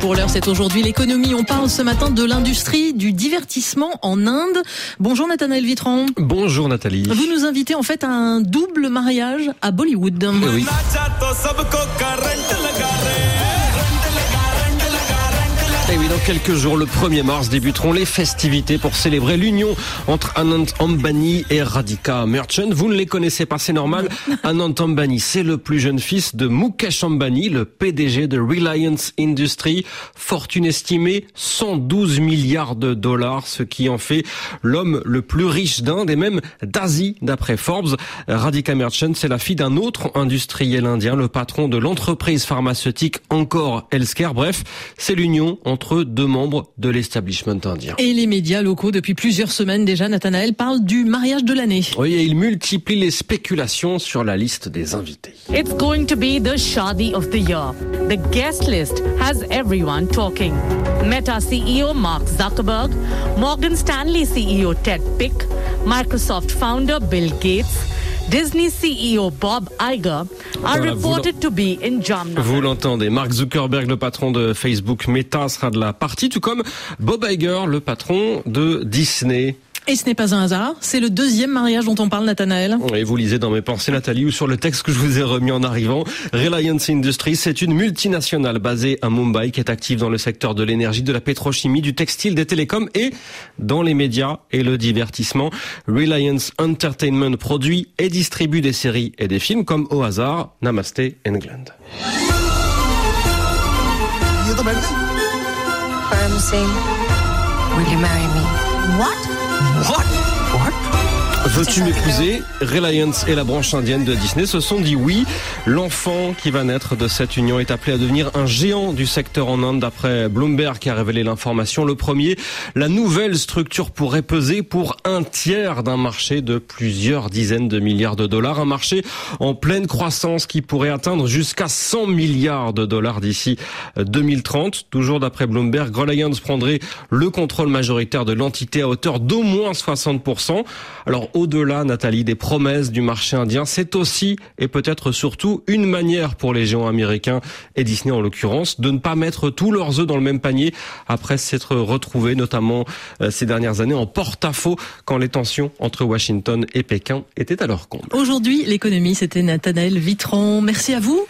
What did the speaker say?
Pour l'heure, c'est aujourd'hui l'économie. On parle ce matin de l'industrie du divertissement en Inde. Bonjour Nathanaël Vitran. Bonjour Nathalie. Vous nous invitez en fait à un double mariage à Bollywood. Oui. Dans quelques jours, le 1er mars, débuteront les festivités pour célébrer l'union entre Anand Ambani et Radhika Merchant. Vous ne les connaissez pas, c'est normal. Anand Ambani, c'est le plus jeune fils de Mukesh Ambani, le PDG de Reliance Industries. Fortune estimée 112 milliards de dollars, ce qui en fait l'homme le plus riche d'Inde et même d'Asie, d'après Forbes. Radhika Merchant, c'est la fille d'un autre industriel indien, le patron de l'entreprise pharmaceutique Encore Healthcare. Bref, c'est l'union entre deux membres de l'establishment indien. Et les médias locaux, depuis plusieurs semaines déjà, Nathanaël parle du mariage de l'année. Oui, et il multiplie les spéculations sur la liste des invités. It's going to be the shadi of the year. The guest list has everyone talking. Meta CEO Mark Zuckerberg, Morgan Stanley CEO Ted Pick, Microsoft founder Bill Gates, Disney CEO Bob Iger are Voilà, reported to be in. Vous l'entendez, Mark Zuckerberg, le patron de Facebook Meta, sera de la partie, tout comme Bob Iger, le patron de Disney. Et ce n'est pas un hasard, c'est le deuxième mariage dont on parle, Nathanaël. Et vous lisez dans mes pensées, Nathalie, ou sur le texte que je vous ai remis en arrivant. Reliance Industries, c'est une multinationale basée à Mumbai qui est active dans le secteur de l'énergie, de la pétrochimie, du textile, des télécoms et dans les médias et le divertissement. Reliance Entertainment produit et distribue des séries et des films comme au hasard Namaste England. Param Singh, will you marry me? What? Veux-tu m'épouser? Reliance et la branche indienne de Disney se sont dit oui. L'enfant qui va naître de cette union est appelé à devenir un géant du secteur en Inde d'après Bloomberg qui a révélé l'information. Le premier, la nouvelle structure pourrait peser pour un tiers d'un marché de plusieurs dizaines de milliards de dollars. Un marché en pleine croissance qui pourrait atteindre jusqu'à 100 milliards de dollars d'ici 2030. Toujours d'après Bloomberg, Reliance prendrait le contrôle majoritaire de l'entité à hauteur d'au moins 60%. Alors au-delà, Nathalie, des promesses du marché indien, c'est aussi et peut-être surtout une manière pour les géants américains et Disney en l'occurrence de ne pas mettre tous leurs œufs dans le même panier après s'être retrouvés notamment euh, ces dernières années en porte-à-faux quand les tensions entre Washington et Pékin étaient à leur comble. Aujourd'hui, l'économie, c'était Nathanaël Vitran. Merci à vous.